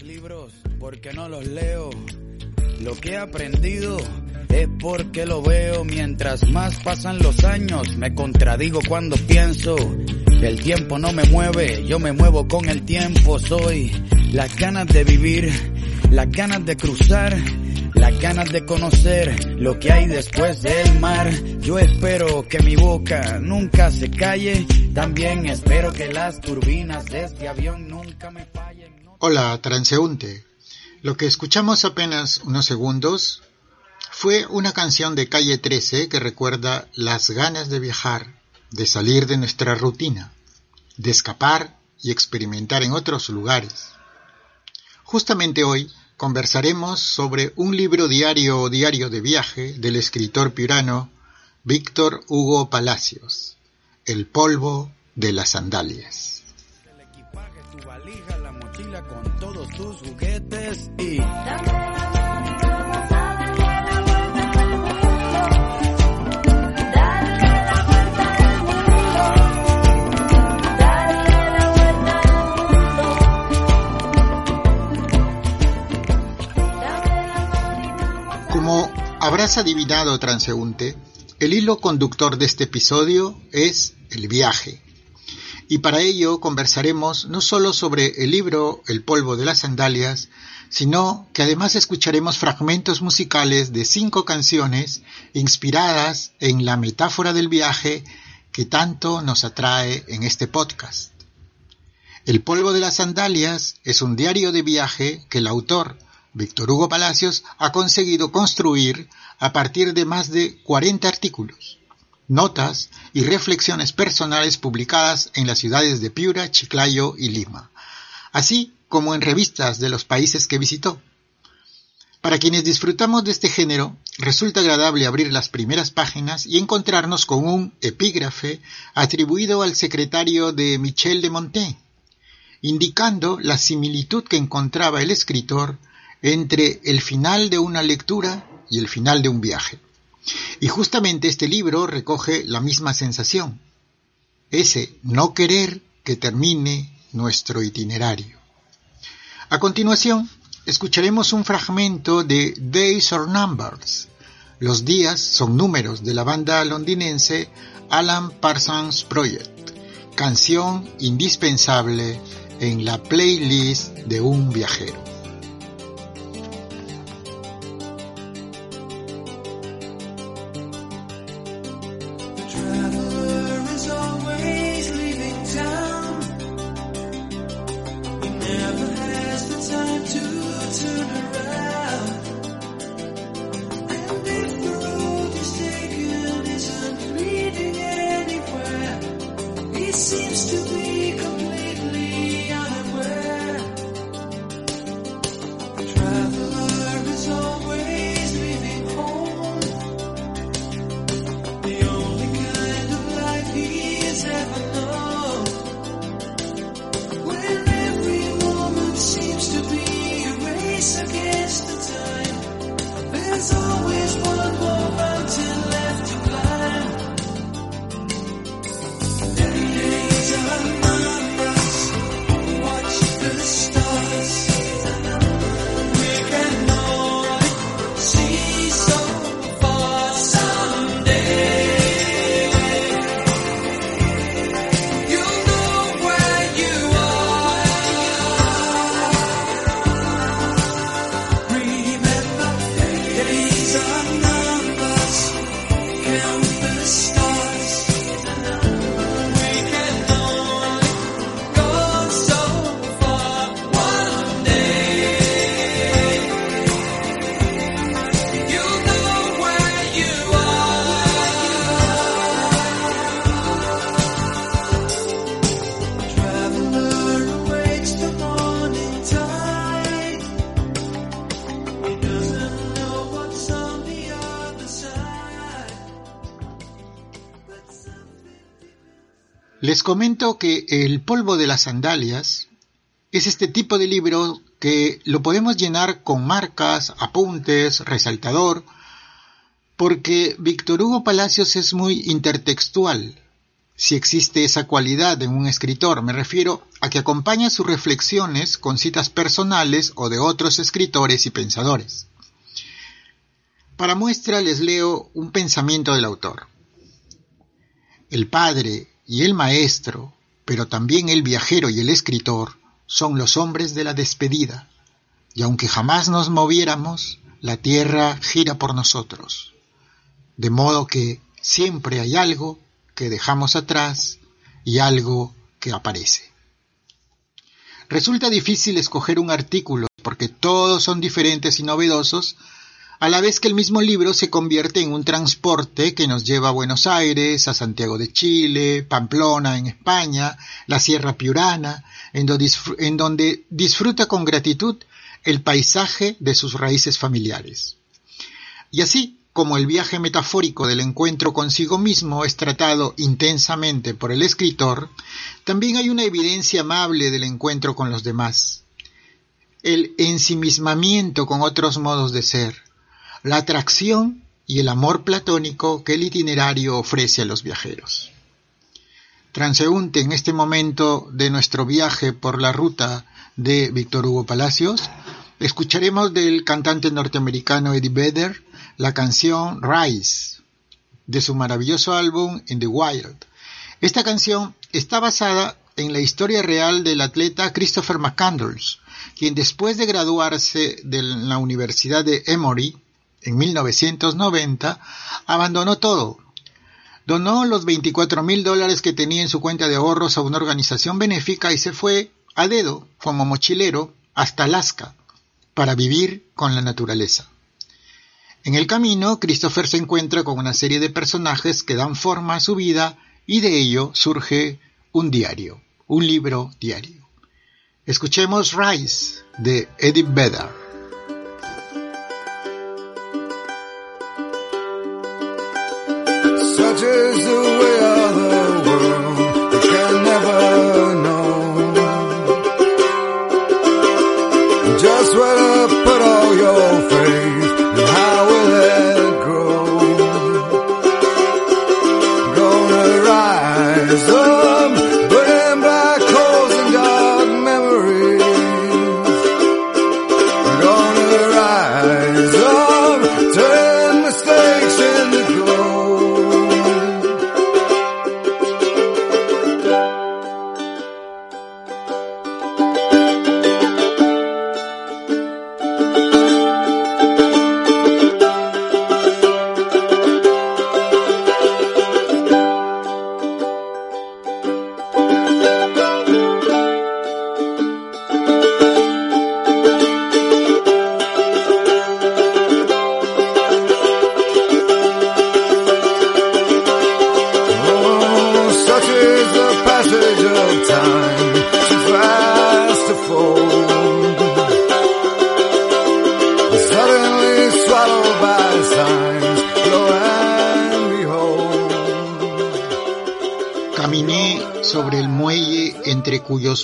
libros porque no los leo. Lo que he aprendido es porque lo veo mientras más pasan los años. Me contradigo cuando pienso. El tiempo no me mueve, yo me muevo con el tiempo. Soy las ganas de vivir, las ganas de cruzar, las ganas de conocer lo que hay después del mar. Yo espero que mi boca nunca se calle. También espero que las turbinas de este avión nunca me fallen. Hola, transeúnte. Lo que escuchamos apenas unos segundos fue una canción de Calle 13 que recuerda las ganas de viajar, de salir de nuestra rutina, de escapar y experimentar en otros lugares. Justamente hoy conversaremos sobre un libro diario o diario de viaje del escritor piurano Víctor Hugo Palacios, El polvo de las sandalias. El equipaje, tu valija, la mochila con todos tus juguetes y... Como habrás adivinado, transeúnte, el hilo conductor de este episodio es el viaje. Y para ello conversaremos no solo sobre el libro El polvo de las sandalias, sino que además escucharemos fragmentos musicales de cinco canciones inspiradas en la metáfora del viaje que tanto nos atrae en este podcast. El polvo de las sandalias es un diario de viaje que el autor, Víctor Hugo Palacios, ha conseguido construir a partir de más de 40 artículos, notas y reflexiones personales publicadas en las ciudades de Piura, Chiclayo y Lima, así como en revistas de los países que visitó. Para quienes disfrutamos de este género, resulta agradable abrir las primeras páginas y encontrarnos con un epígrafe atribuido al secretario de Michel de Montaigne, indicando la similitud que encontraba el escritor entre el final de una lectura y el final de un viaje. Y justamente este libro recoge la misma sensación, ese no querer que termine nuestro itinerario. A continuación, escucharemos un fragmento de Days or Numbers. Los días son números de la banda londinense Alan Parsons Project, canción indispensable en la playlist de un viajero. Les comento que El polvo de las sandalias es este tipo de libro que lo podemos llenar con marcas, apuntes, resaltador, porque Víctor Hugo Palacios es muy intertextual. si existe esa cualidad en un escritor. Me refiero a que acompaña sus reflexiones con citas personales o de otros escritores y pensadores. Para muestra les leo un pensamiento del autor. El padre y el maestro, pero también el viajero y el escritor, son los hombres de la despedida, y aunque jamás nos moviéramos, la tierra gira por nosotros. De modo que siempre hay algo que dejamos atrás y algo que aparece. Resulta difícil escoger un artículo porque todos son diferentes y novedosos, a la vez que el mismo libro se convierte en un transporte que nos lleva a Buenos Aires, a Santiago de Chile, Pamplona en España, la Sierra Piurana, en donde disfruta con gratitud el paisaje de sus raíces familiares. Y así, como el viaje metafórico del encuentro consigo mismo es tratado intensamente por el escritor, también hay una evidencia amable del encuentro con los demás. El ensimismamiento con otros modos de ser, la atracción y el amor platónico que el itinerario ofrece a los viajeros. Transeúnte en este momento de nuestro viaje por la ruta de Víctor Hugo Palacios, escucharemos del cantante norteamericano Eddie Vedder la canción Rise de su maravilloso álbum In the Wild. Esta canción está basada en la historia real del atleta Christopher McCandles, quien después de graduarse de la Universidad de Emory en 1990, abandonó todo. Donó los 24 mil dólares que tenía en su cuenta de ahorros a una organización benéfica y se fue a dedo, como mochilero, hasta Alaska, para vivir con la naturaleza. En el camino, Christopher se encuentra con una serie de personajes que dan forma a su vida y de ello surge un diario, un libro diario. Escuchemos Rise de Eddie Vedder.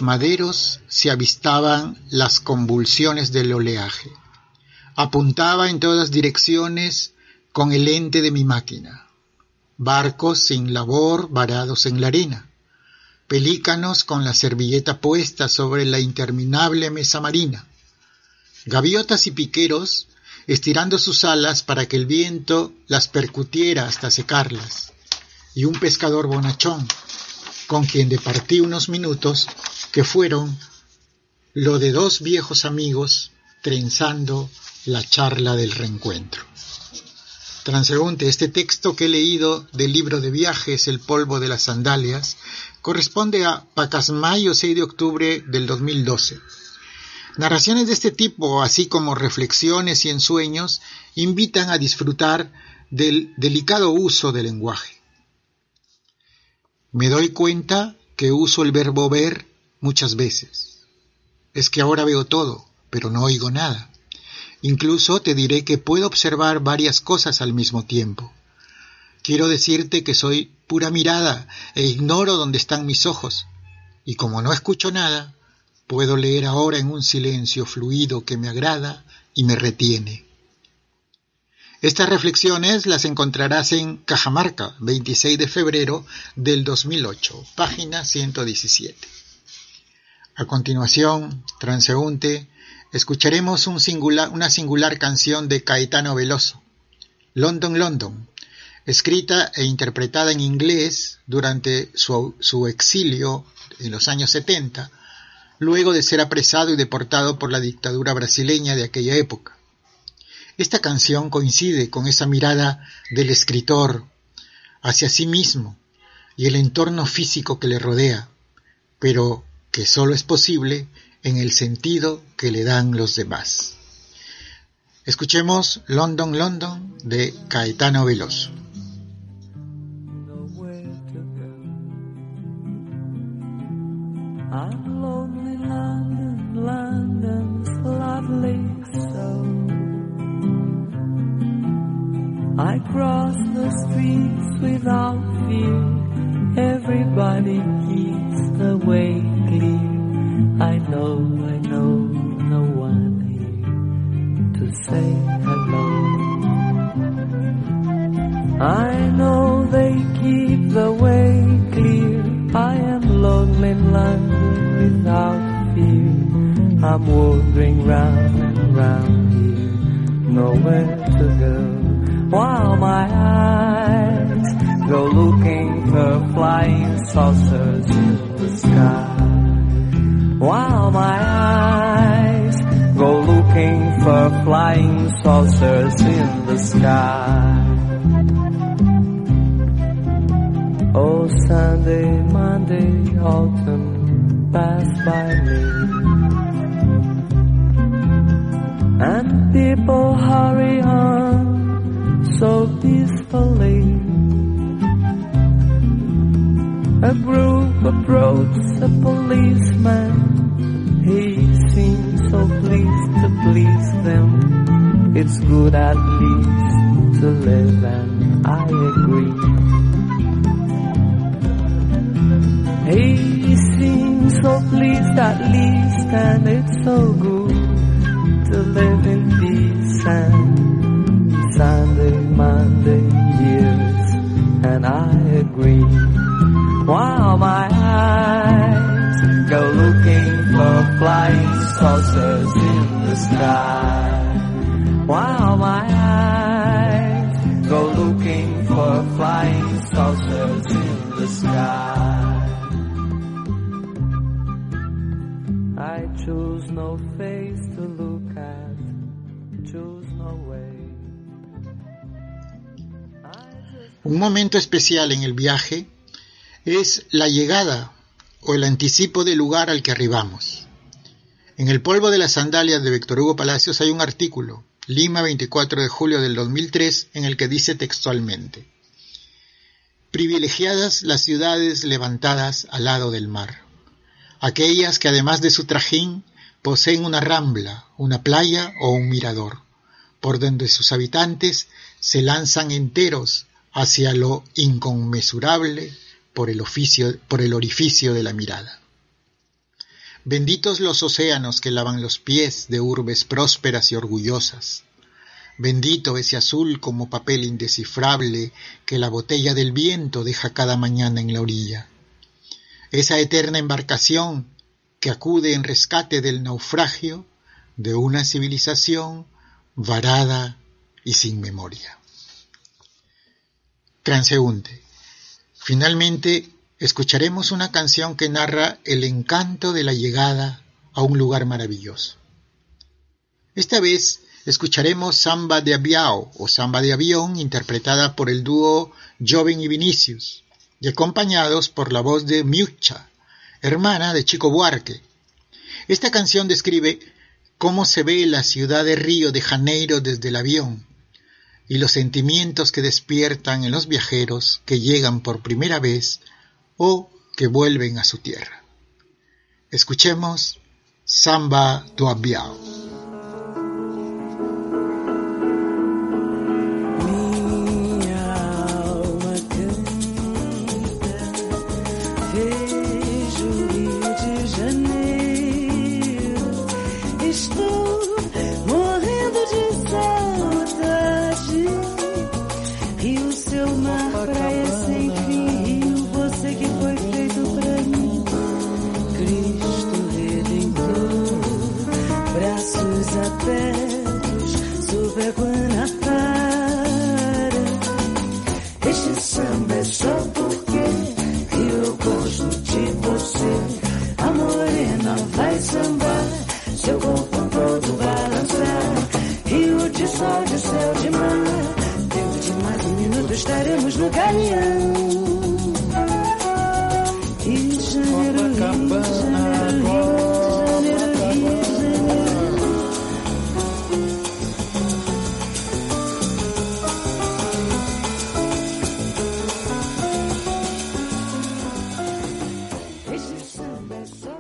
Maderos se avistaban las convulsiones del oleaje. Apuntaba en todas direcciones con el lente de mi máquina. Barcos sin labor varados en la arena. Pelícanos con la servilleta puesta sobre la interminable mesa marina. Gaviotas y piqueros estirando sus alas para que el viento las percutiera hasta secarlas. Y un pescador bonachón, con quien departí unos minutos que fueron lo de dos viejos amigos trenzando la charla del reencuentro. Transeúnte, este texto que he leído del libro de viajes El polvo de las sandalias corresponde a Pacasmayo 6 de octubre del 2012. Narraciones de este tipo, así como reflexiones y ensueños, invitan a disfrutar del delicado uso del lenguaje. Me doy cuenta que uso el verbo ver muchas veces. Es que ahora veo todo, pero no oigo nada. Incluso te diré que puedo observar varias cosas al mismo tiempo. Quiero decirte que soy pura mirada e ignoro dónde están mis ojos. Y como no escucho nada, puedo leer ahora en un silencio fluido que me agrada y me retiene. Estas reflexiones las encontrarás en Cajamarca, 26 de febrero del 2008, página 117. A continuación, transeúnte, escucharemos una singular canción de Caetano Veloso, London, London, escrita e interpretada en inglés durante su, su exilio en los años 70, luego de ser apresado y deportado por la dictadura brasileña de aquella época. Esta canción coincide con esa mirada del escritor hacia sí mismo y el entorno físico que le rodea, pero que solo es posible en el sentido que le dan los demás. Escuchemos London, London de Caetano Veloso. I cross the streets without fear. Everybody keeps the way. I know, I know, no one here to say hello. I know they keep the way clear. I am lonely London without fear. I'm wandering round and round here, nowhere to go while my eyes go looking for flying saucers in the sky. While my eyes go looking for flying saucers in the sky. Oh, Sunday, Monday, autumn pass by me. And people hurry on so peacefully. A group approached a policeman. He seemed so pleased to please them. It's good at least to live and I agree. He seems so pleased at least and it's so good to live in peace and Sunday, Monday, years, and I agree. Sky. While my eyes go looking for flying saucers in the sky. I choose no face to look at, choose no way. Un momento especial en el viaje es la llegada o el anticipo del lugar al que arribamos. En el polvo de las sandalias de Víctor Hugo Palacios hay un artículo, Lima 24 de julio del 2003, en el que dice textualmente, Privilegiadas las ciudades levantadas al lado del mar, aquellas que además de su trajín poseen una rambla, una playa o un mirador, por donde sus habitantes se lanzan enteros hacia lo inconmensurable por el, por el orificio de la mirada. Benditos los océanos que lavan los pies de urbes prósperas y orgullosas. Bendito ese azul como papel indescifrable que la botella del viento deja cada mañana en la orilla. Esa eterna embarcación que acude en rescate del naufragio de una civilización varada y sin memoria transeúnte. Finalmente, escucharemos una canción que narra el encanto de la llegada a un lugar maravilloso. Esta vez escucharemos Samba de Aviao o Samba de Avión interpretada por el dúo Joven y Vinicius y acompañados por la voz de Miucha, hermana de Chico Buarque. Esta canción describe cómo se ve la ciudad de Río de Janeiro desde el avión y los sentimientos que despiertan en los viajeros que llegan por primera vez o que vuelven a su tierra. Escuchemos Samba do happen.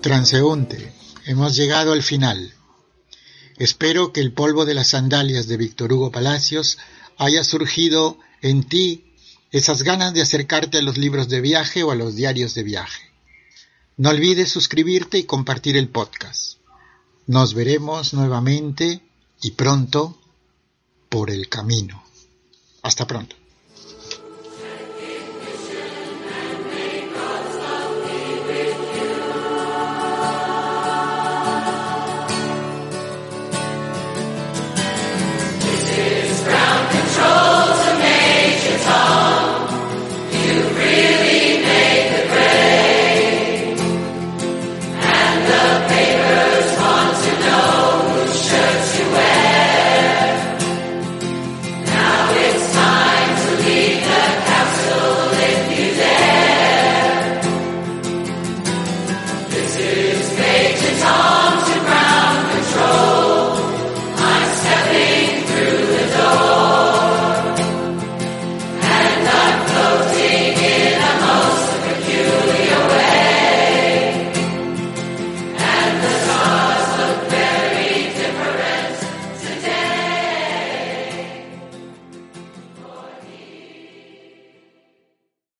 Transeúnte, hemos llegado al final. Espero que el polvo de las sandalias de Víctor Hugo Palacios haya surgido en ti esas ganas de acercarte a los libros de viaje o a los diarios de viaje. No olvides suscribirte y compartir el podcast. Nos veremos nuevamente y pronto por el camino. Hasta pronto.